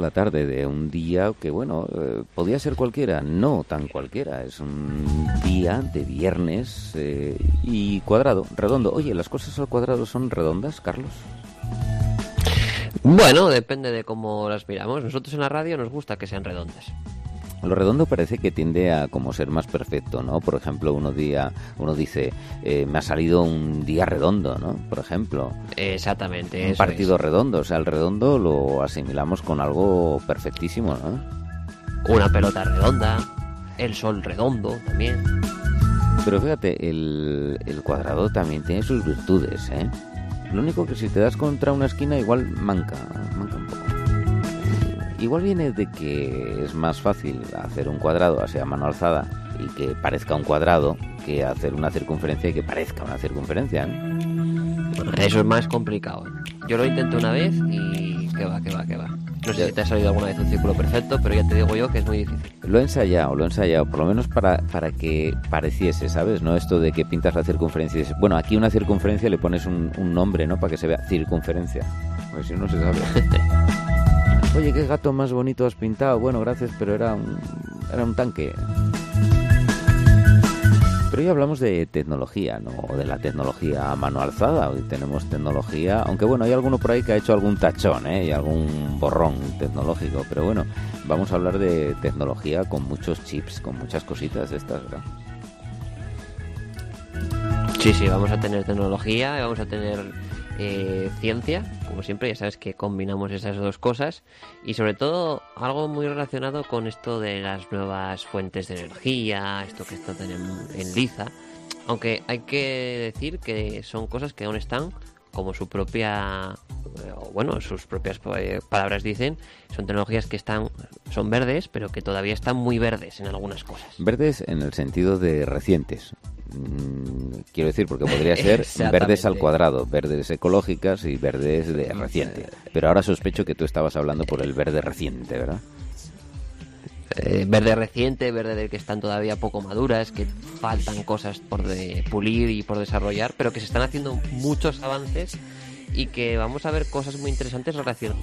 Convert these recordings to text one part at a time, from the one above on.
5 de la tarde de un día que, bueno, eh, podía ser cualquiera, no tan cualquiera. Es un día de viernes eh, y cuadrado, redondo. Oye, ¿las cosas al cuadrado son redondas, Carlos? Bueno, depende de cómo las miramos. Nosotros en la radio nos gusta que sean redondas. Lo redondo parece que tiende a como ser más perfecto, ¿no? Por ejemplo, uno día, uno dice, eh, me ha salido un día redondo, ¿no? Por ejemplo. Exactamente. Un partido redondo, o sea, el redondo lo asimilamos con algo perfectísimo, ¿no? Una pelota redonda, el sol redondo también. Pero fíjate, el, el cuadrado también tiene sus virtudes, ¿eh? Lo único que si te das contra una esquina igual manca. Igual viene de que es más fácil hacer un cuadrado así a mano alzada y que parezca un cuadrado que hacer una circunferencia y que parezca una circunferencia. eso es más complicado. Yo lo intenté una vez y que va, que va, que va. No sé si te ha salido alguna vez un círculo perfecto, pero ya te digo yo que es muy difícil. Lo he ensayado, lo he ensayado, por lo menos para, para que pareciese, ¿sabes? No esto de que pintas la circunferencia y dices, bueno, aquí una circunferencia le pones un, un nombre, ¿no? Para que se vea circunferencia. Porque si no, no se sabe. Oye, qué gato más bonito has pintado. Bueno, gracias, pero era un, era un tanque. Pero hoy hablamos de tecnología, ¿no? De la tecnología a mano alzada. Hoy tenemos tecnología, aunque bueno, hay alguno por ahí que ha hecho algún tachón, ¿eh? Y algún borrón tecnológico. Pero bueno, vamos a hablar de tecnología con muchos chips, con muchas cositas de estas, ¿verdad? Sí, sí, vamos a tener tecnología, vamos a tener eh, ciencia, como siempre, ya sabes que combinamos esas dos cosas y sobre todo algo muy relacionado con esto de las nuevas fuentes de energía, esto que está en, en liza, aunque hay que decir que son cosas que aún están como su propia bueno sus propias eh, palabras dicen son tecnologías que están son verdes pero que todavía están muy verdes en algunas cosas verdes en el sentido de recientes Mm, quiero decir, porque podría ser verdes al cuadrado, verdes ecológicas y verdes de reciente. Pero ahora sospecho que tú estabas hablando por el verde reciente, ¿verdad? Eh, verde reciente, verde del que están todavía poco maduras, que faltan cosas por de pulir y por desarrollar, pero que se están haciendo muchos avances y que vamos a ver cosas muy interesantes relacionadas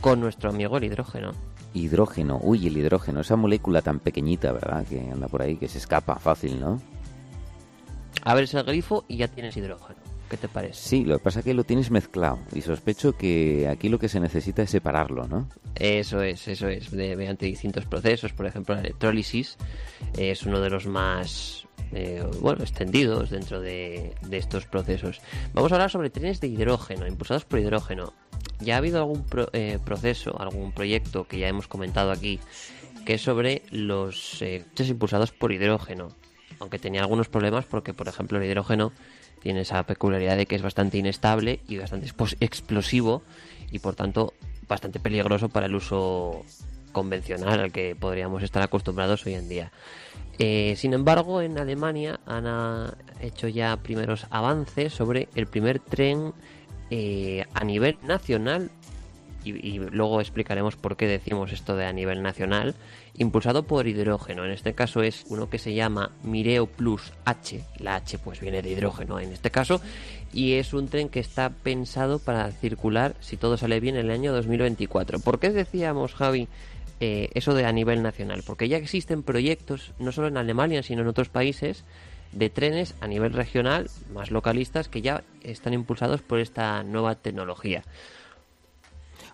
con nuestro amigo el hidrógeno hidrógeno. Uy, el hidrógeno, esa molécula tan pequeñita, ¿verdad? Que anda por ahí, que se escapa fácil, ¿no? Abres el grifo y ya tienes hidrógeno. ¿Qué te parece? Sí, lo que pasa es que lo tienes mezclado y sospecho que aquí lo que se necesita es separarlo, ¿no? Eso es, eso es, mediante distintos procesos. Por ejemplo, la electrólisis es uno de los más eh, bueno, extendidos dentro de, estos procesos. Vamos a hablar sobre trenes de hidrógeno, impulsados por hidrógeno. Ya ha habido algún eh, proceso, algún proyecto que ya hemos comentado aquí, que es sobre los eh, coches impulsados por hidrógeno. Aunque tenía algunos problemas porque, por ejemplo, el hidrógeno tiene esa peculiaridad de que es bastante inestable y bastante explosivo y, por tanto, bastante peligroso para el uso convencional al que podríamos estar acostumbrados hoy en día. Eh, sin embargo, en Alemania han ah, hecho ya primeros avances sobre el primer tren eh, a nivel nacional y, luego explicaremos por qué decimos esto de a nivel nacional, impulsado por hidrógeno. En este caso es uno que se llama Mireo Plus H. La H pues viene de hidrógeno en este caso. Y es un tren que está pensado para circular, si todo sale bien, en el año 2024. ¿Por qué decíamos, Javi, eh, eso de a nivel nacional, porque ya existen proyectos, no solo en Alemania, sino en otros países, de trenes a nivel regional, más localistas, que ya están impulsados por esta nueva tecnología.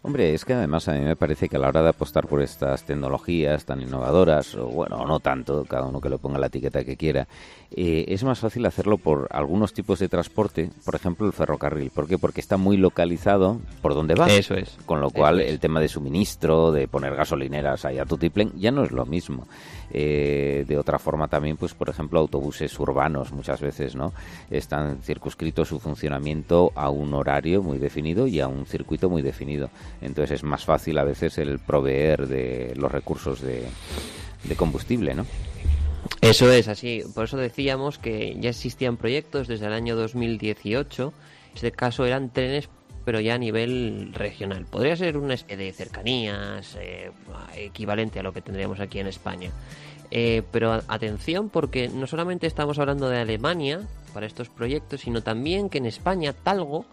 Hombre, es que además a mí me parece que a la hora de apostar por estas tecnologías tan innovadoras, o bueno, no tanto, cada uno que lo ponga la etiqueta que quiera, eh, es más fácil hacerlo por algunos tipos de transporte, por ejemplo el ferrocarril. ¿Por qué? Porque está muy localizado por donde va. Eso es. Con lo cual el tema de suministro, de poner gasolineras ahí a tutiplén, ya no es lo mismo. Eh, de otra forma también, pues por ejemplo, autobuses urbanos muchas veces, ¿no? Están circunscritos su funcionamiento a un horario muy definido y a un circuito muy definido. Entonces es más fácil a veces el proveer de los recursos de, combustible, ¿no? Eso es así. Por eso decíamos que ya existían proyectos desde el año 2018. En este caso eran trenes pero ya a nivel regional. Podría ser una especie de cercanías eh, equivalente a lo que tendríamos aquí en España. Eh, pero atención porque no solamente estamos hablando de Alemania para estos proyectos, sino también que en España Talgo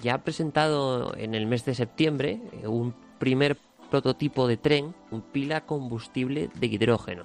ya ha presentado en el mes de septiembre eh, un primer prototipo de tren, un pila combustible de hidrógeno.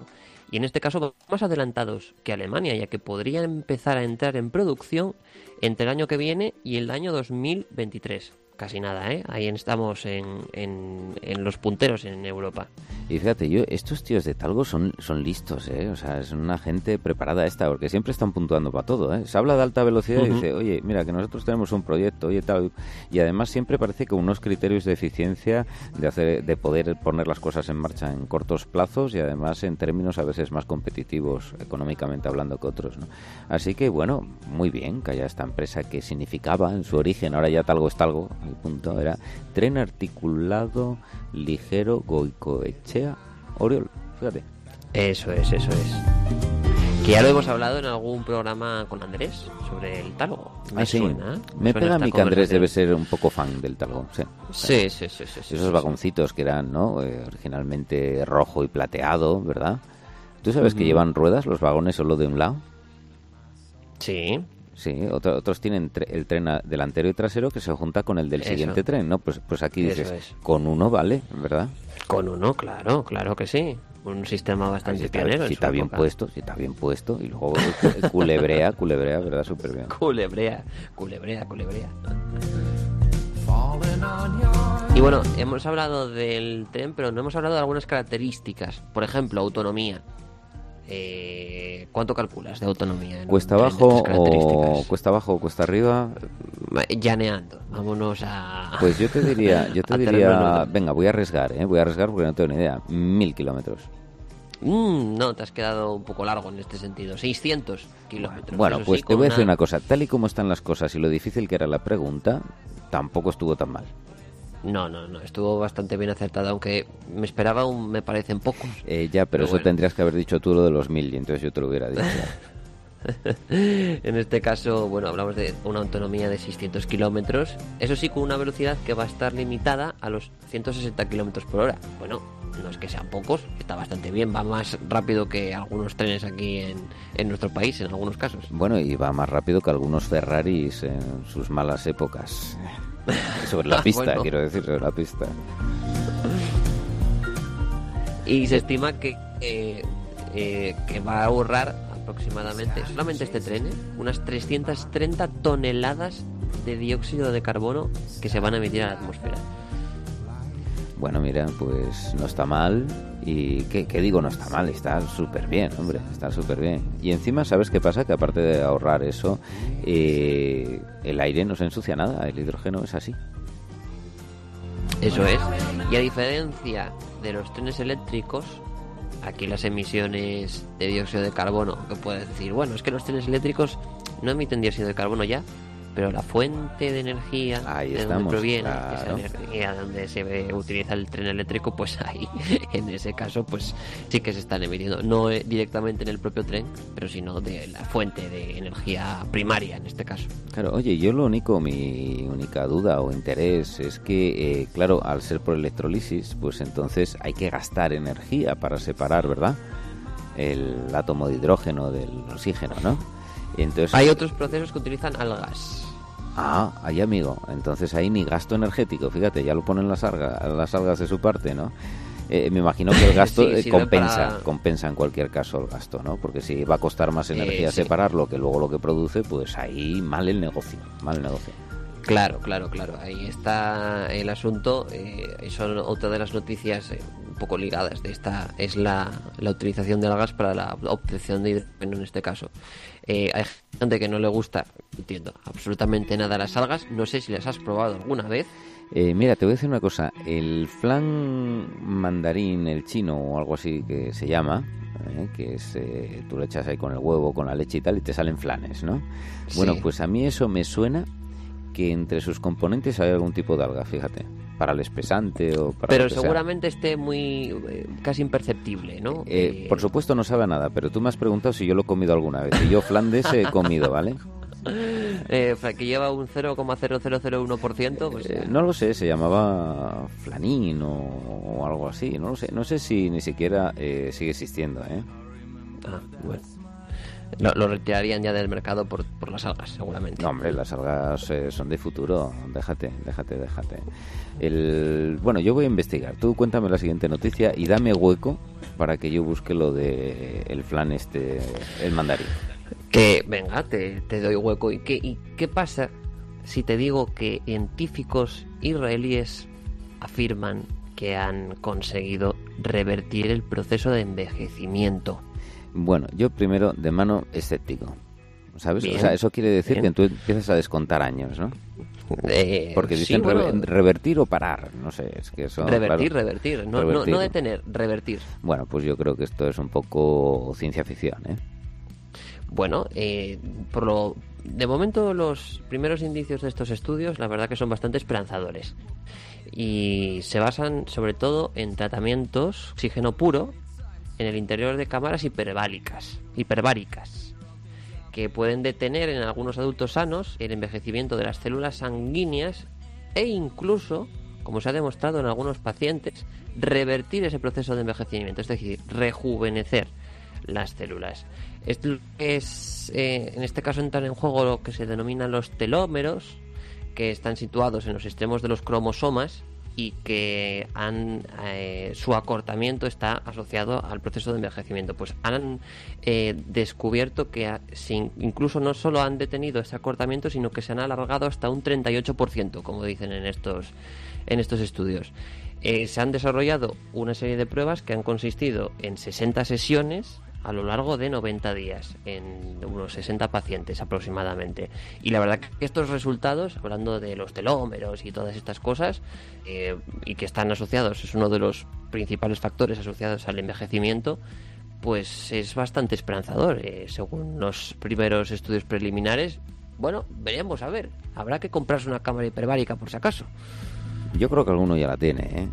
Y en este caso más adelantados que Alemania, ya que podría empezar a entrar en producción entre el año que viene y el año 2023 casi nada, ¿eh? Ahí estamos en, en, los punteros en Europa. Y fíjate, yo, estos tíos de Talgo son, son listos, ¿eh? O sea, es una gente preparada esta, porque siempre están puntuando para todo, ¿eh? Se habla de alta velocidad y dice, oye, mira, que nosotros tenemos un proyecto, oye, tal. Y además siempre parece que unos criterios de eficiencia, de, hacer, de poder poner las cosas en marcha en cortos plazos y además en términos a veces más competitivos, económicamente hablando, que otros, ¿no? Así que, bueno, muy bien que haya esta empresa que significaba en su origen, ahora ya Talgo es Talgo, el punto era tren articulado ligero Goicoechea Oriol. Fíjate. Eso es, eso es. Que ya lo hemos hablado en algún programa con Andrés sobre el talgo. Me ah, suena. Me pega a mí que Andrés debe ser un poco fan del talgo. Sí, sí, sí. sí, Esos vagoncitos que eran, ¿no? Eh, originalmente rojo y plateado, ¿verdad? ¿Tú sabes que llevan ruedas los vagones solo de un lado? Sí. Sí, otros tienen el tren delantero y trasero que se junta con el del siguiente tren, ¿no? Pues, pues aquí dices, con uno vale, ¿verdad? Con uno, claro, claro que sí. Un sistema bastante si pionero. Si está bien puesto, si está bien puesto. Y luego culebrea, culebrea, ¿verdad? Súper bien. Culebrea, culebrea, culebrea. Y bueno, hemos hablado del tren, pero no hemos hablado de algunas características. Por ejemplo, autonomía. Eh, ¿Cuánto calculas de autonomía? ¿Cuesta abajo o cuesta abajo o cuesta arriba? Llaneando, vámonos a... Pues yo te diría, yo te diría, venga, voy a arriesgar, ¿eh? voy a arriesgar porque no tengo ni idea, mil kilómetros. Mm, no, te has quedado un poco largo en este sentido. 600 kilómetros. Bueno, pues te voy a decir una cosa. Tal y como están las cosas y lo difícil que era la pregunta, tampoco estuvo tan mal. No, no, no, estuvo bastante bien acertada, aunque me esperaba un, me parecen pocos. Eh, ya, pero, eso tendrías que haber dicho tú lo de los mil y entonces yo te lo hubiera dicho. en este caso, bueno, hablamos de una autonomía de 600 kilómetros, eso sí, con una velocidad que va a estar limitada a los 160 kilómetros por hora. Bueno, no es que sean pocos, está bastante bien, va más rápido que algunos trenes aquí en, en nuestro país, en algunos casos. Bueno, y va más rápido que algunos Ferraris en sus malas épocas. sobre la pista, quiero decir, sobre la pista. Y se estima que, eh, que va a ahorrar aproximadamente, solamente este tren, ¿eh? unas 330 toneladas de dióxido de carbono que se van a emitir a la atmósfera. Bueno, mira, pues no está mal. Y ¿qué, digo? No está mal, está súper bien, hombre, está súper bien. Y encima, ¿sabes qué pasa? Que aparte de ahorrar eso, eh, el aire no se ensucia nada, el hidrógeno es así. Eso es. Y a diferencia de los trenes eléctricos, aquí las emisiones de dióxido de carbono, que puedes decir, bueno, es que los trenes eléctricos no emiten dióxido de carbono ya, pero la fuente de energía de donde proviene esa energía donde se utiliza el tren eléctrico pues ahí en ese caso pues sí que se están emitiendo. No directamente en el propio tren pero sino de la fuente de energía primaria en este caso. Claro oye yo lo único mi única duda o interés es que eh, claro al ser por electrolisis pues entonces hay que gastar energía para separar verdad el átomo de hidrógeno del oxígeno no entonces, Hay otros procesos que utilizan algas. Ah, ahí amigo. Entonces ahí ni gasto energético, fíjate, ya lo ponen las algas, las algas de su parte, ¿no? Eh, me imagino que el gasto eh, compensa, compensa en cualquier caso el gasto, ¿no? Porque si va a costar más energía separarlo que luego lo que produce, pues ahí mal el negocio, mal el negocio. Claro, claro, claro. Ahí está el asunto. Eh, son otra de las noticias eh, poco ligadas de esta es la, la, utilización del gas para la obtención de hidrógeno en este caso. Eh, hay gente que no le gusta, entiendo, absolutamente nada las algas. No sé si las has probado alguna vez. Eh, mira, te voy a decir una cosa. El flan mandarín, el chino o algo así que se llama, que es tú lo echas ahí con el huevo, con la leche y tal, y te salen flanes, ¿no? Bueno, pues a mí eso me suena que entre sus componentes hay algún tipo de alga, fíjate, para el espesante o para Pero seguramente esté muy eh, casi imperceptible, ¿no? Eh, por supuesto no sabe nada, pero tú me has preguntado si yo lo he comido alguna vez y yo flandes he comido, ¿vale? Eh, que lleva un 0,0001%. Pues, no lo sé, se llamaba flanín o, algo así, no lo sé. No sé si ni siquiera sigue existiendo, ¿eh? Ah, bueno. Lo, lo retirarían ya del mercado por, por las algas, seguramente. No, hombre, las algas eh, son de futuro. Déjate, déjate, déjate. El... Bueno, yo voy a investigar. Tú cuéntame la siguiente noticia y dame hueco para que yo busque lo de el flan este, el mandarín. Que, venga, te, te doy hueco. ¿Y qué, ¿Y qué pasa si te digo que científicos israelíes afirman que han conseguido revertir el proceso de envejecimiento? Bueno, yo primero de mano escéptico. ¿Sabes? Bien, o sea, eso quiere decir bien. que tú empiezas a descontar años, ¿no? Eh, Porque sí, dicen bueno, revertir o parar. No sé, es que eso. revertir, claro. revertir. No, no detener, revertir. Bueno, pues yo creo que esto es un poco ciencia ficción, ¿eh? Bueno, eh, por lo de momento los primeros indicios de estos estudios, la verdad que son bastante esperanzadores y se basan sobre todo en tratamientos oxígeno puro en el interior de cámaras hiperbáricas, hiperbáricas, que pueden detener en algunos adultos sanos el envejecimiento de las células sanguíneas e incluso, como se ha demostrado en algunos pacientes, revertir ese proceso de envejecimiento, es decir, rejuvenecer las células. Esto es, eh, en este caso entran en juego lo que se denominan los telómeros, que están situados en los extremos de los cromosomas y que han, eh, su acortamiento está asociado al proceso de envejecimiento. Pues han eh, descubierto que sin- incluso no solo han detenido ese acortamiento, sino que se han alargado hasta un 38%, como dicen en estos, en estos estudios. Eh, se han desarrollado una serie de pruebas que han consistido en 60 sesiones a lo largo de 90 días, en unos 60 pacientes aproximadamente. Y la verdad que estos resultados, hablando de los telómeros y todas estas cosas, eh, y que están asociados, es uno de los principales factores asociados al envejecimiento, pues es bastante esperanzador. eh, según los primeros estudios preliminares, bueno, veremos, a ver. Habrá que comprarse una cámara hiperbárica por si acaso. Yo creo que alguno ya la tiene, ¿eh?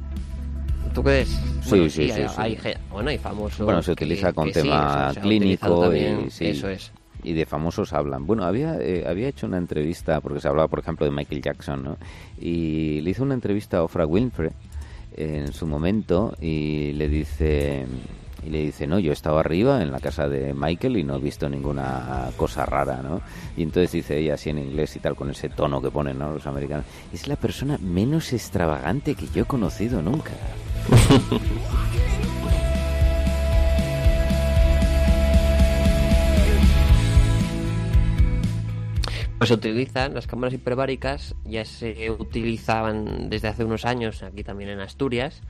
¿Tú crees? Sí, Bueno, sí, sí, hay, sí. hay ge- bueno, hay famosos. Bueno, se que- utiliza con que tema clínico también, y sí, Eso es. y de famosos hablan. Bueno, había eh, había hecho una entrevista porque se hablaba, por ejemplo, de Michael Jackson, ¿no? Y le hizo una entrevista a Oprah Winfrey en su momento y le dice y le dice, no, yo he estado arriba en la casa de Michael y no he visto ninguna cosa rara, ¿no? Y entonces dice ella así en inglés y tal, con ese tono que ponen ¿no? los americanos, es la persona menos extravagante que yo he conocido nunca. Pues se utilizan las cámaras hiperbáricas, ya se utilizaban desde hace unos años aquí también en Asturias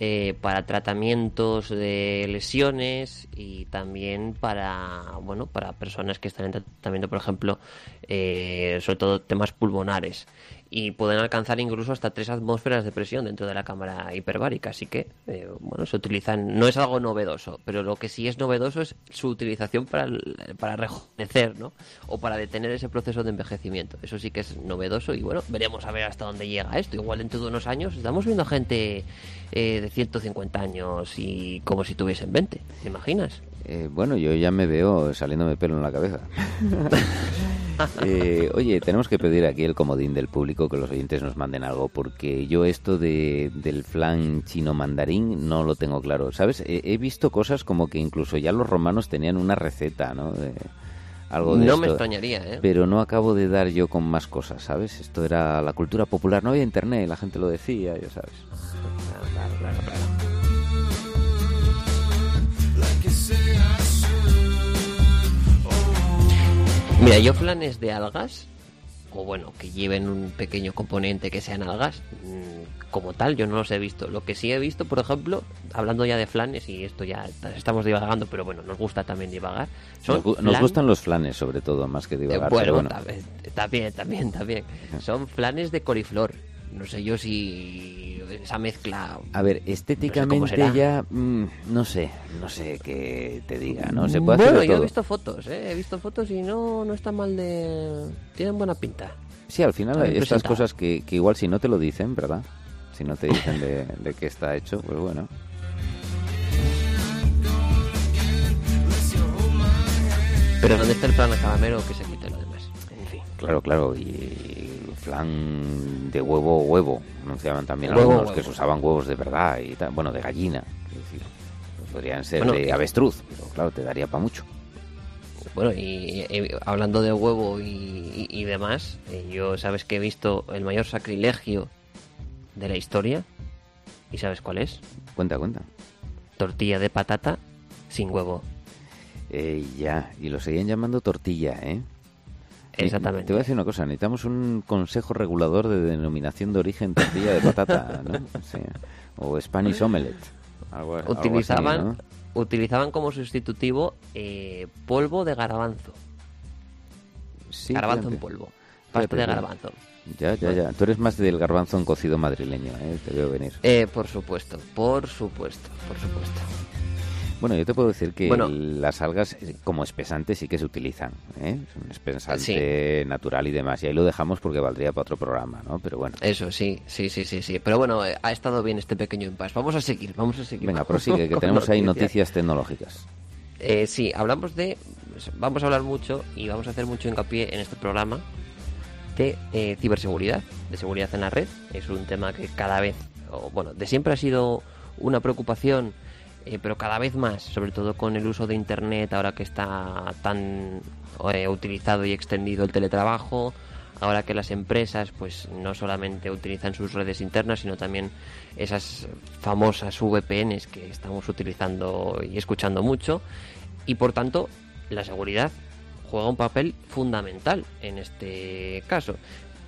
eh, para tratamientos de lesiones y también para bueno para personas que están en tratamiento, por ejemplo, eh, sobre todo temas pulmonares y pueden alcanzar incluso hasta tres atmósferas de presión dentro de la cámara hiperbárica. Así que, eh, bueno, se utilizan, no es algo novedoso, pero lo que sí es novedoso es su utilización para, el- para rejuvenecer, ¿no? O para detener ese proceso de envejecimiento. Eso sí que es novedoso y bueno, veremos a ver hasta dónde llega esto. Igual dentro de unos años estamos viendo a gente eh, de 150 años y como si tuviesen 20, ¿te imaginas? Eh, bueno, yo ya me veo saliéndome pelo en la cabeza. Eh, oye, tenemos que pedir aquí el comodín del público que los oyentes nos manden algo, porque yo esto de, del flan chino mandarín no lo tengo claro. ¿Sabes? He, he visto cosas como que incluso ya los romanos tenían una receta, ¿no? De algo de no esto. me extrañaría, ¿eh? Pero no acabo de dar yo con más cosas, ¿sabes? Esto era la cultura popular, no había internet, la gente lo decía, ya sabes. Claro, claro, claro, Mira, yo planes de algas, o bueno, que lleven un pequeño componente que sean algas, mm, como tal, yo no los he visto. Lo que sí he visto, por ejemplo, hablando ya de flanes, y esto ya estamos divagando, pero bueno, nos gusta también divagar. Son Nos, gustan los flanes, sobre todo, más que eh, divagar. bueno, pero bueno. También, también, también, también. Son flanes de coliflor. No sé yo si esa mezcla A ver, estéticamente ya mm, no sé, no sé qué te diga, ¿no? Se puede bueno, yo he visto fotos, ¿eh? he visto fotos y no, no está mal de... Tienen buena pinta. Sí, al final hay estas cosas que, que igual si no te lo dicen, ¿verdad? Si no te dicen de, de qué está hecho, pues bueno. Pero ¿dónde está el plan a calamero que se quite lo demás? En fin. Claro, claro, y flan de huevo huevo, anunciaban también Huevo, algunos que se usaban huevos de verdad y tal, bueno, de gallina, es decir, podrían ser Bueno, de avestruz, pero claro, te daría para mucho. bueno, y, hablando de huevo y, demás, eh, yo sabes que he visto el mayor sacrilegio de la historia. ¿Y sabes cuál es? Cuenta, cuenta. Tortilla de patata sin huevo. Eh, ya, y lo seguían llamando tortilla, ¿eh? Exactamente. Te voy a decir una cosa, necesitamos un consejo regulador de denominación de origen tortilla de patata, ¿no? O Spanish omelette. utilizaban, utilizaban como sustitutivo eh, polvo de garbanzo. Sí, garbanzo en polvo. Pasta de garbanzo. Ya, ya, ya. Tú eres más del garbanzo en cocido madrileño, ¿eh? Te veo venir. Eh, por supuesto, por supuesto, por supuesto. Bueno, yo te puedo decir que las algas eh, como espesante sí que se utilizan, ¿eh? Es un espesante natural y demás. Y ahí lo dejamos porque valdría para otro programa, ¿no? Pero bueno. Eso sí, sí, sí, sí, sí. Pero bueno, eh, ha estado bien este pequeño impasse. Vamos a seguir, vamos a seguir. Venga, prosigue, que tenemos ahí noticias tecnológicas. Eh, sí, hablamos de... Vamos a hablar mucho y vamos a hacer mucho hincapié en este programa de eh, ciberseguridad, de seguridad en la red. Es un tema que cada vez, bueno, de siempre ha sido una preocupación eh, pero cada vez más, sobre todo con el uso de Internet, ahora que está tan eh, utilizado y extendido el teletrabajo, ahora que las empresas pues no solamente utilizan sus redes internas, sino también esas famosas VPNs que estamos utilizando y escuchando mucho, y por tanto la seguridad juega un papel fundamental en este caso.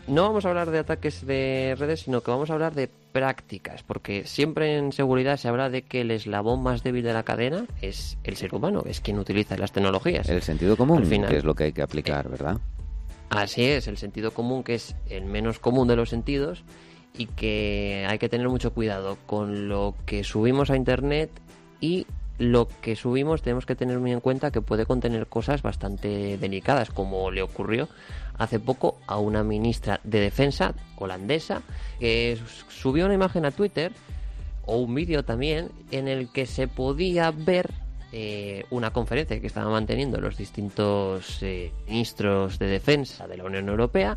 No vamos a hablar de ataques de redes, sino que vamos a hablar de prácticas, porque siempre en seguridad se habla de que el eslabón más débil de la cadena es el ser humano, es quien utiliza las tecnologías. El sentido común, que es lo que hay que aplicar, eh, ¿verdad? Así es, el sentido común que es el menos común de los sentidos y que hay que tener mucho cuidado con lo que subimos a Internet y lo que subimos tenemos que tener muy en cuenta que puede contener cosas bastante delicadas, como le ocurrió hace poco a una ministra de defensa holandesa que subió una imagen a Twitter o un vídeo también en el que se podía ver eh, una conferencia que estaban manteniendo los distintos eh, ministros de defensa de la Unión Europea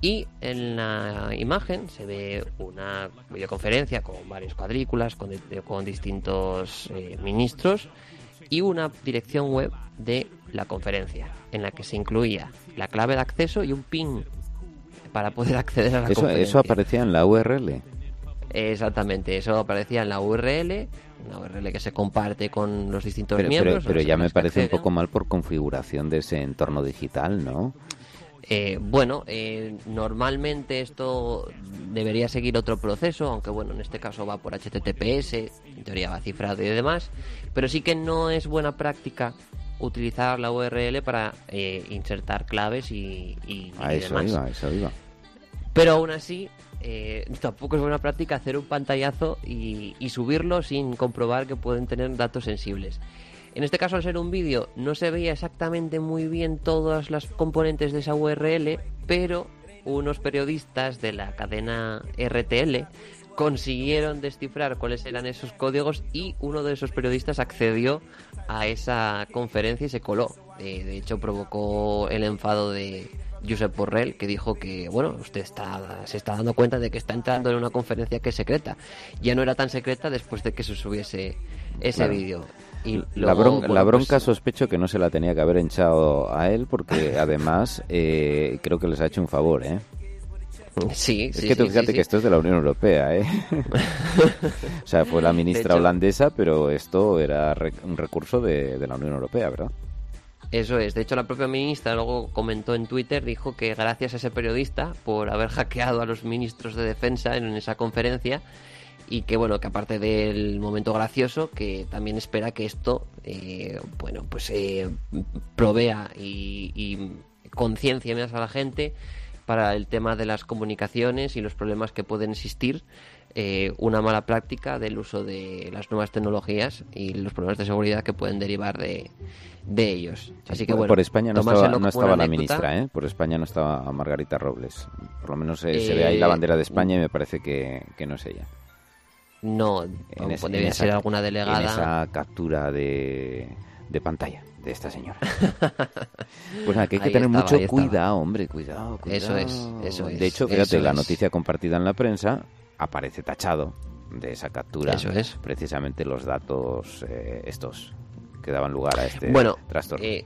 y en la imagen se ve una videoconferencia con varias cuadrículas, con, con distintos eh, ministros y una dirección web de la conferencia en la que se incluía la clave de acceso y un PIN para poder acceder a la eso, conferencia. Eso aparecía en la URL. Exactamente, eso aparecía en la URL, una URL que se comparte con los distintos miembros. Pero, ya me parece un poco mal por configuración de ese entorno digital, ¿no? Eh, bueno, eh, normalmente esto debería seguir otro proceso, aunque bueno, en este caso va por HTTPS, en teoría va cifrado y demás, pero sí que no es buena práctica utilizar la URL para eh, insertar claves y, y, eso Iba, eso iba. Pero aún así, eh, tampoco es buena práctica hacer un pantallazo y, subirlo sin comprobar que pueden tener datos sensibles. En este caso, al ser un vídeo, no se veía exactamente muy bien todas las componentes de esa URL, pero unos periodistas de la cadena RTL consiguieron descifrar cuáles eran esos códigos y uno de esos periodistas accedió a esa conferencia y se coló. Eh, de hecho, provocó el enfado de Josep Borrell, que dijo que, bueno, usted está, se está dando cuenta de que está entrando en una conferencia que es secreta. Ya no era tan secreta después de que se subiese ese vídeo. Y la, bronca, la bronca pues sospecho que no se la tenía que haber hinchado a él porque además eh, creo que les ha hecho un favor, ¿eh? Sí, es que tú fíjate que esto es de la Unión Europea, ¿eh? o sea, fue la ministra holandesa, pero esto era un recurso de, la Unión Europea, ¿verdad? Eso es. De hecho, la propia ministra luego comentó en Twitter, dijo que gracias a ese periodista por haber hackeado a los ministros de defensa en esa conferencia y que bueno, que aparte del momento gracioso, que también espera que esto, eh, bueno, pues eh, provea y, y conciencia más a la gente para el tema de las comunicaciones y los problemas que pueden existir, eh, una mala práctica del uso de las nuevas tecnologías y los problemas de seguridad que pueden derivar de, de ellos. Así que bueno, por España no estaba, no estaba la ministra, ¿eh? por España no estaba Margarita Robles. Por lo menos eh, se ve ahí la bandera de España y me parece que, no es ella. No, en debe ser alguna delegada. En esa captura de, de pantalla de esta señora. pues nada, que hay que tener mucho cuidado, hombre, cuidado, Eso es, eso es. De hecho, fíjate, la noticia compartida en la prensa aparece tachado de esa captura. Eso es. Precisamente los datos eh, estos que daban lugar a este bueno, trastorno. Eh,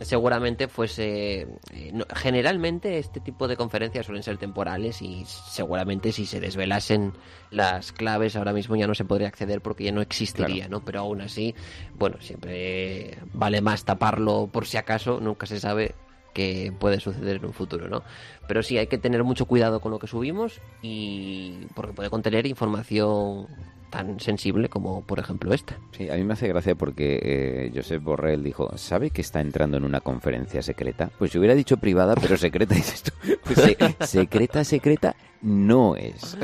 seguramente fuese eh, generalmente este tipo de conferencias suelen ser temporales y seguramente si se desvelasen las claves ahora mismo ya no se podría acceder porque ya no existiría no pero aún así bueno siempre vale más taparlo por si acaso nunca se sabe que puede suceder en un futuro, ¿no? Pero sí hay que tener mucho cuidado con lo que subimos y porque puede contener información tan sensible como por ejemplo esta. Sí, a mí me hace gracia porque eh, Josep Borrell dijo, ¿sabe que está entrando en una conferencia secreta? Pues yo hubiera dicho privada, pero secreta, dices tú. Pues, secreta, secreta, no es.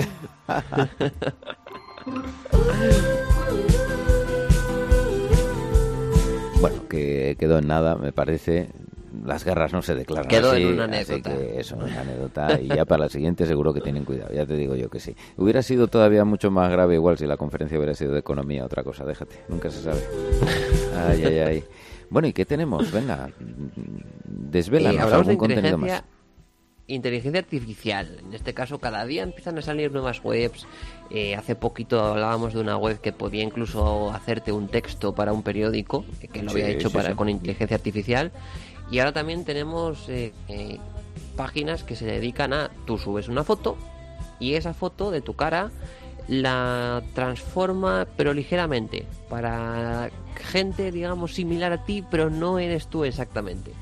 bueno, que quedó en nada, me parece las guerras no se declaran Quedó así, en una anécdota. así que eso, una anécdota. Y ya para la siguiente seguro que tienen cuidado, ya te digo yo que sí. Hubiera sido todavía mucho más grave igual si la conferencia hubiera sido de economía, otra cosa, déjate, nunca se sabe. Ay, ay, ay. Bueno, ¿y qué tenemos? Venga, desvela Eh, hablamos de algún contenido más. inteligencia artificial. En este caso, cada día empiezan a salir nuevas webs. Eh, hace poquito hablábamos de una web que podía incluso hacerte un texto para un periódico, que lo había hecho sí, para, sí. con inteligencia artificial. Y ahora también tenemos eh, eh, páginas que se dedican a, tú subes una foto y esa foto de tu cara la transforma pero ligeramente para gente digamos similar a ti pero no eres tú exactamente.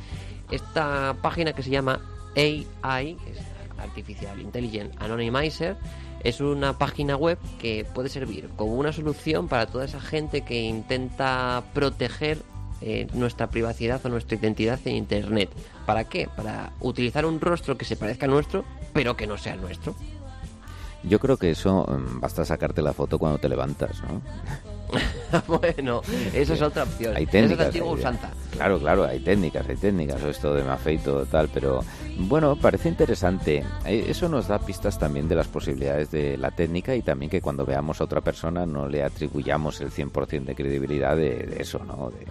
Esta página que se llama AI Artificial Intelligent Anonymizer es una página web que puede servir como una solución para toda esa gente que intenta proteger eh, nuestra privacidad o nuestra identidad en Internet. ¿Para qué? Para utilizar un rostro que se parezca a nuestro, pero que no sea el nuestro. Yo creo que eso mm, basta sacarte la foto cuando te levantas, ¿no? bueno, esa es otra opción. Hay Esa técnicas. es antigua usanza. Claro, claro, hay técnicas, hay técnicas, o esto de me afeito, tal, pero bueno, parece interesante. Eh, Eso nos da pistas también de las posibilidades de la técnica y también que cuando veamos a otra persona no le atribuyamos el 100% de credibilidad de, de eso, ¿no? De,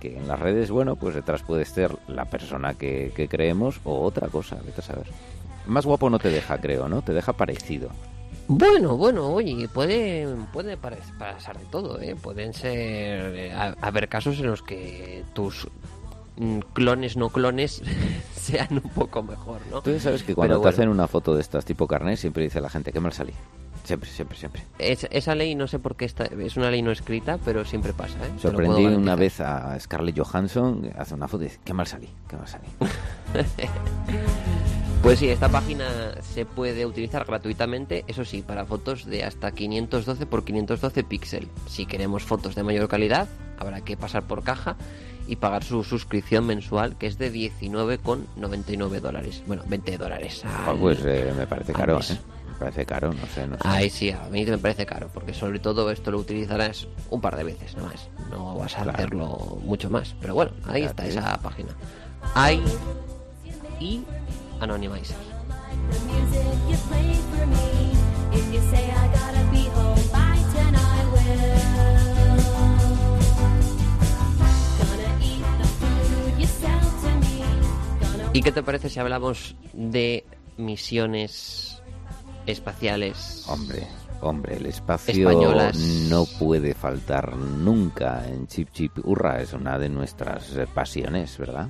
que en las redes, bueno, pues detrás puede ser la persona que, que creemos o otra cosa, vete a saber. Más guapo no te deja, creo, ¿no? Te deja parecido. Bueno, bueno, oye, puede, puede pasar de todo, ¿eh? Pueden ser... eh, ha- haber casos en los que tus mm, clones no clones sean un poco mejor, ¿no? Tú sabes que cuando Pero te bueno. hacen una foto de estas tipo carnet, siempre dice la gente que mal salí. Siempre, siempre, siempre. Es- esa ley no sé por qué está, es una ley no escrita, pero siempre pasa, ¿eh? Sorprendí una vez a Scarlett Johansson, hace una foto y dice, qué mal salí, qué mal salí. Pues sí, esta página se puede utilizar gratuitamente, eso sí, para fotos de hasta 512 por 512 píxeles. Si queremos fotos de mayor calidad, habrá que pasar por caja y pagar su suscripción mensual, que es de 19,99 dólares. Bueno, 20 dólares. Al- pues eh, me parece caro. ¿eh? Parece caro, no sé, no sé. Ay, sí, a mí me parece caro, porque sobre todo esto lo utilizarás un par de veces, no más. No vas a Claro. hacerlo mucho más. Pero bueno, ahí está esa página. Hay y Anonymizer. ¿Y qué te parece si hablamos de misiones espaciales? Hombre, hombre, el espacio Españolas. no puede faltar nunca en Chip Chip Hurra, es una de nuestras pasiones, ¿verdad?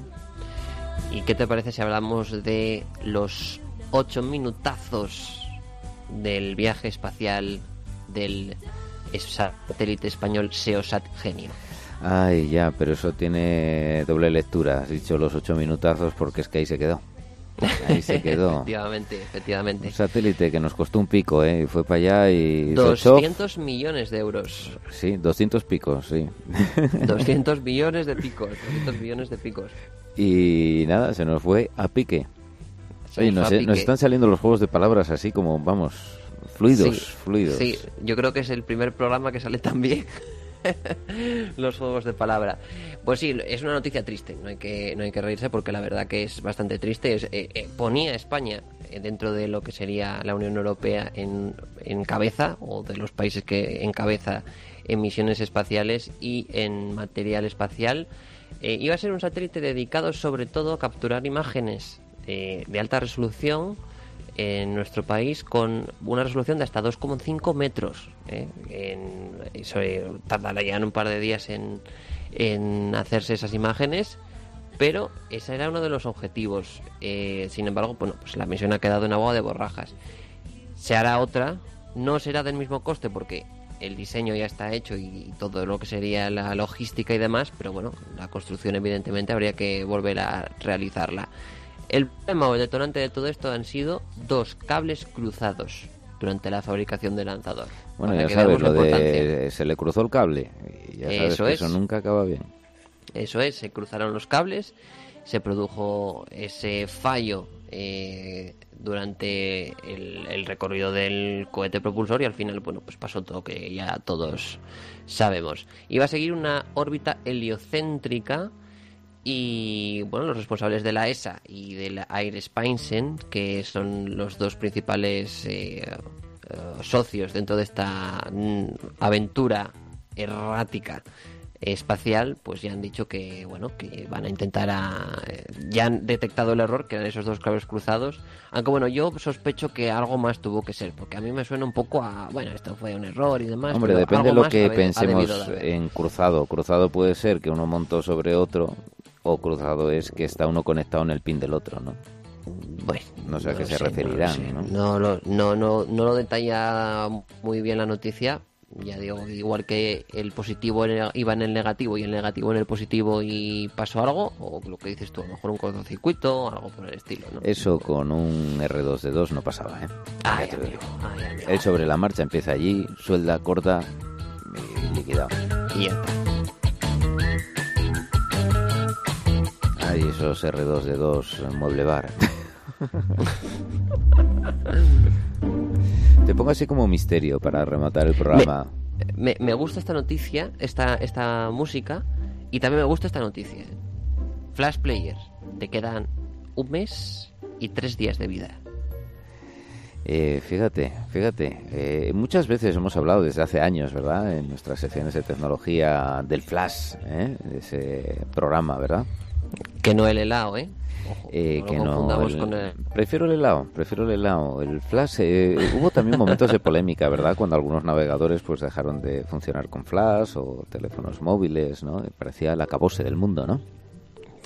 ¿Y qué te parece si hablamos de los ocho minutazos del viaje espacial del satélite español Seosat Genio? Ay, ya, pero eso tiene doble lectura. Has dicho los ocho minutazos porque es que ahí se quedó. Ahí se quedó. efectivamente, efectivamente. Un satélite que nos costó un pico, ¿eh? Y fue para allá y... se echó- 200 millones de euros. Sí, 200 picos, sí. 200 millones de picos. 200 millones de picos. y nada, se nos fue a pique. Se Oye, nos pique. están saliendo los juegos de palabras así como, vamos, fluidos, Sí, fluidos. Sí, yo creo que es el primer programa que sale tan bien. Los juegos de palabra. Pues sí, es una noticia triste, no hay que, no hay que reírse porque la verdad que es bastante triste. Es, eh, eh, ponía a España eh, dentro de lo que sería la Unión Europea en, en cabeza, o de los países que encabeza en misiones espaciales y en material espacial. Eh, iba a ser un satélite dedicado sobre todo a capturar imágenes de alta resolución en nuestro país con una resolución de hasta 2,5 metros. ¿eh? En, eso eh, tardará ya un par de días en, en hacerse esas imágenes, Pero ese era uno de los objetivos. Eh, sin embargo, bueno, pues la misión ha quedado en agua de borrajas. Se hará otra, no será del mismo coste porque el diseño ya está hecho y todo lo que sería la logística y demás, pero bueno, la construcción evidentemente habría que volver a realizarla. El problema o el detonante de todo esto han sido dos cables cruzados durante la fabricación del lanzador. Bueno, ya sabes, lo de se le cruzó el cable. Y ya sabes Eso que es. eso nunca acaba bien. Eso es, se cruzaron los cables, se produjo ese fallo eh, durante el, el recorrido del cohete propulsor y al final, bueno, pues pasó todo que ya todos sabemos. Iba a seguir una órbita heliocéntrica y, bueno, los responsables de la ESA y de la Air Spinesen, que son los dos principales eh, eh, socios dentro de esta mm, aventura errática espacial, pues ya han dicho que bueno que van a intentar a, eh, ya han detectado el error que eran esos dos cables cruzados, aunque bueno yo sospecho que algo más tuvo que ser, porque a mí me suena un poco a bueno esto fue un error y demás. Hombre, depende de lo que pensemos en cruzado. Cruzado puede ser que uno montó sobre otro o cruzado es que está uno conectado en el pin del otro, ¿no? Bueno, No sé a qué se sé, referirán, No, ¿no? lo. No, no, no, no lo detalla muy bien la noticia. Ya digo, igual que el positivo iba en el negativo y el negativo en el positivo y pasó algo, o lo que dices tú, a lo mejor un cortocircuito o algo por el estilo, ¿no? Eso con un R2D2 no pasaba, ¿eh? Ay, amigo, amigo. Él sobre la marcha empieza allí, suelda, corta y liquidado. Y ya está. Ay, esos R2D2 mueble bar. Te pongo así como misterio para rematar el programa. Me, me gusta esta noticia, esta, esta música, y también me gusta esta noticia. Flash Player, te quedan un mes y tres días de vida. Eh, fíjate, fíjate, eh, muchas veces hemos hablado desde hace años, ¿verdad? En nuestras secciones de tecnología del Flash, ¿eh? De ese programa, ¿verdad? Que no el helado, ¿eh? Ojo, Eh, no que no, confundamos el- con el... prefiero el helado, prefiero el helado. El Flash, eh, hubo también momentos de polémica, ¿verdad? Cuando algunos navegadores pues dejaron de funcionar con Flash o teléfonos móviles, ¿no? Parecía el acabose del mundo, ¿no?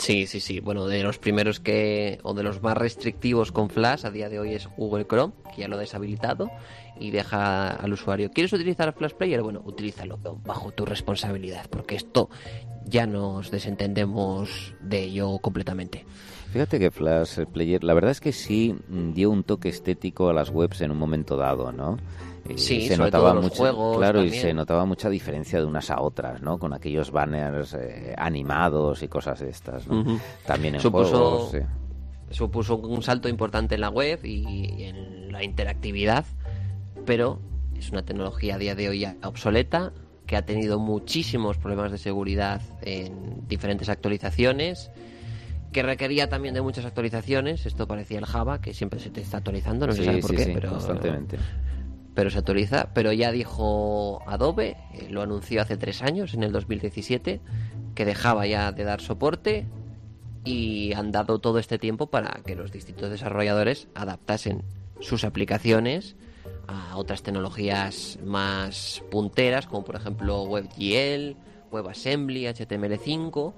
Sí, sí, sí. Bueno, de los primeros que, o de los más restrictivos con Flash a día de hoy es Google Chrome, que ya lo ha deshabilitado y deja al usuario. ¿Quieres utilizar Flash Player? Bueno, utilízalo bajo tu responsabilidad, porque esto ya nos desentendemos de ello completamente. Fíjate que Flash Player, la verdad es que sí mm, dio un toque estético a las webs en un momento dado, ¿no? Eh, Sí, sobre todo los juegos claro, y se notaba mucha diferencia de unas a otras, ¿no? Con aquellos banners eh, animados y cosas de estas, ¿no? También en Supuso- juegos, sí. supuso un salto importante en la web y en la interactividad, pero es una tecnología a día de hoy obsoleta, que ha tenido muchísimos problemas de seguridad en diferentes actualizaciones, que requería también de muchas actualizaciones. Esto parecía el Java, que siempre se te está actualizando, no se Sí, sabe por sí, qué, sí, pero constantemente. Pero se actualiza. Pero ya dijo Adobe, eh, lo anunció hace tres años, en el 2017, que dejaba ya de dar soporte y han dado todo este tiempo para que los distintos desarrolladores adaptasen sus aplicaciones a otras tecnologías más punteras, como por ejemplo WebGL, WebAssembly, HTML5,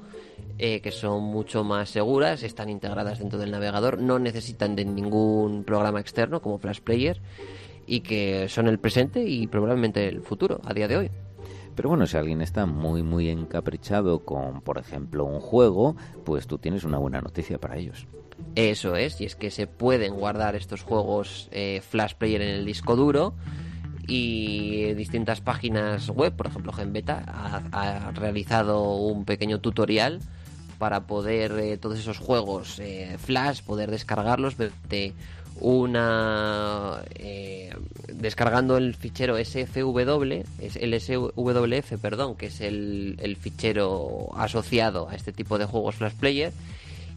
eh, que son mucho más seguras, están integradas dentro del navegador, no necesitan de ningún programa externo como Flash Player y que son el presente y probablemente el futuro a día de hoy. Pero bueno, si alguien está muy, muy encaprichado con, por ejemplo, un juego, pues tú tienes una buena noticia para ellos. Eso es, y es que se pueden guardar estos juegos eh, Flash Player en el disco duro y distintas páginas web, por ejemplo GenBeta, ha, ha realizado un pequeño tutorial para poder eh, todos esos juegos eh, Flash, poder descargarlos desde una eh, descargando el fichero SFW, el SWF, perdón, que es el, el fichero asociado a este tipo de juegos Flash Player.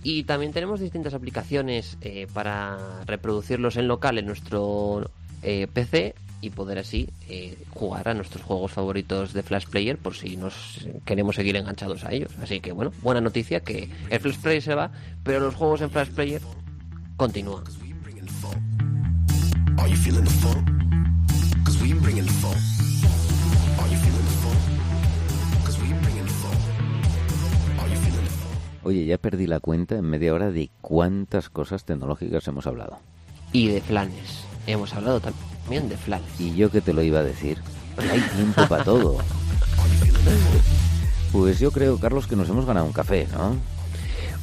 Y también tenemos distintas aplicaciones eh, para reproducirlos en local en nuestro eh, PC y poder así eh, jugar a nuestros juegos favoritos de Flash Player por si nos queremos seguir enganchados a ellos. Así que bueno, buena noticia que el Flash Player se va, pero los juegos en Flash Player continúan. Oye, ya perdí la cuenta en media hora de cuántas cosas tecnológicas hemos hablado. Y de flanes. Hemos hablado también de flanes. Y yo que te lo iba a decir, hay tiempo para todo. Pues yo creo, Carlos, que nos hemos ganado un café, ¿no?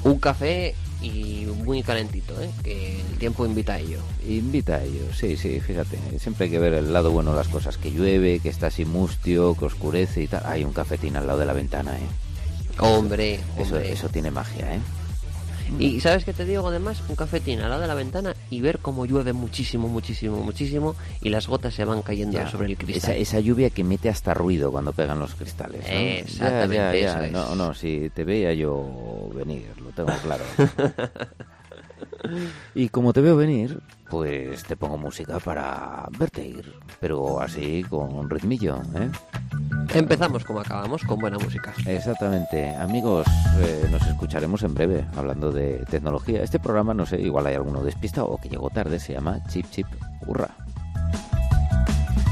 Un café y muy calentito, ¿eh? que el tiempo invita a ello. Invita a ello, sí, sí, fíjate. Siempre hay que ver el lado bueno de las cosas. Que llueve, que está así mustio, que oscurece y tal. Hay un cafetín al lado de la ventana, ¿eh? Hombre, Eso, hombre. eso tiene magia, ¿eh? Y ¿sabes qué te digo además? Un cafetín al lado de la ventana y ver cómo llueve muchísimo, muchísimo, muchísimo y las gotas se van cayendo Ya, sobre el esa, cristal. esa lluvia que mete hasta ruido cuando pegan los cristales. ¿no? Exactamente, Ya, ya, eso es. No, no, si te veía yo venir, lo tengo claro. y como te veo venir, pues te pongo música para verte ir, pero así con ritmillo, ¿eh? Empezamos como acabamos, con buena música. Exactamente. Amigos, eh, nos escucharemos en breve hablando de tecnología. Este programa, no sé, igual hay alguno despistado o que llegó tarde, se llama Chip Chip Hurra.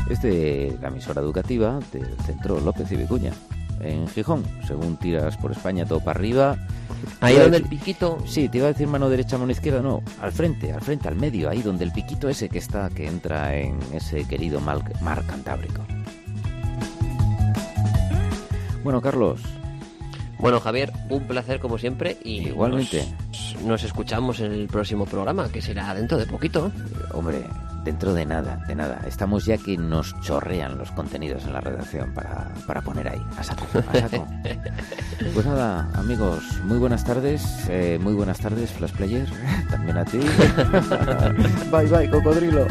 Es de la emisora educativa del Centro López y Vicuña, en Gijón. Según tiras por España todo para arriba. Ahí donde el piquito... Sí, te iba a decir mano derecha, mano izquierda, no, al frente, al frente, al medio, ahí donde el piquito ese que está, que entra en ese querido mar, mar Cantábrico. Bueno, Carlos, Bueno, Javier, un placer como siempre y Igualmente. Nos, nos escuchamos en el próximo programa, que será dentro de poquito. Hombre, dentro de nada, de nada. Estamos ya que nos chorrean los contenidos en la redacción para, para poner ahí, a saco, a saco. Pues nada, amigos, muy buenas tardes, eh, muy buenas tardes, Flash Player, también a ti. bye, bye, cocodrilo.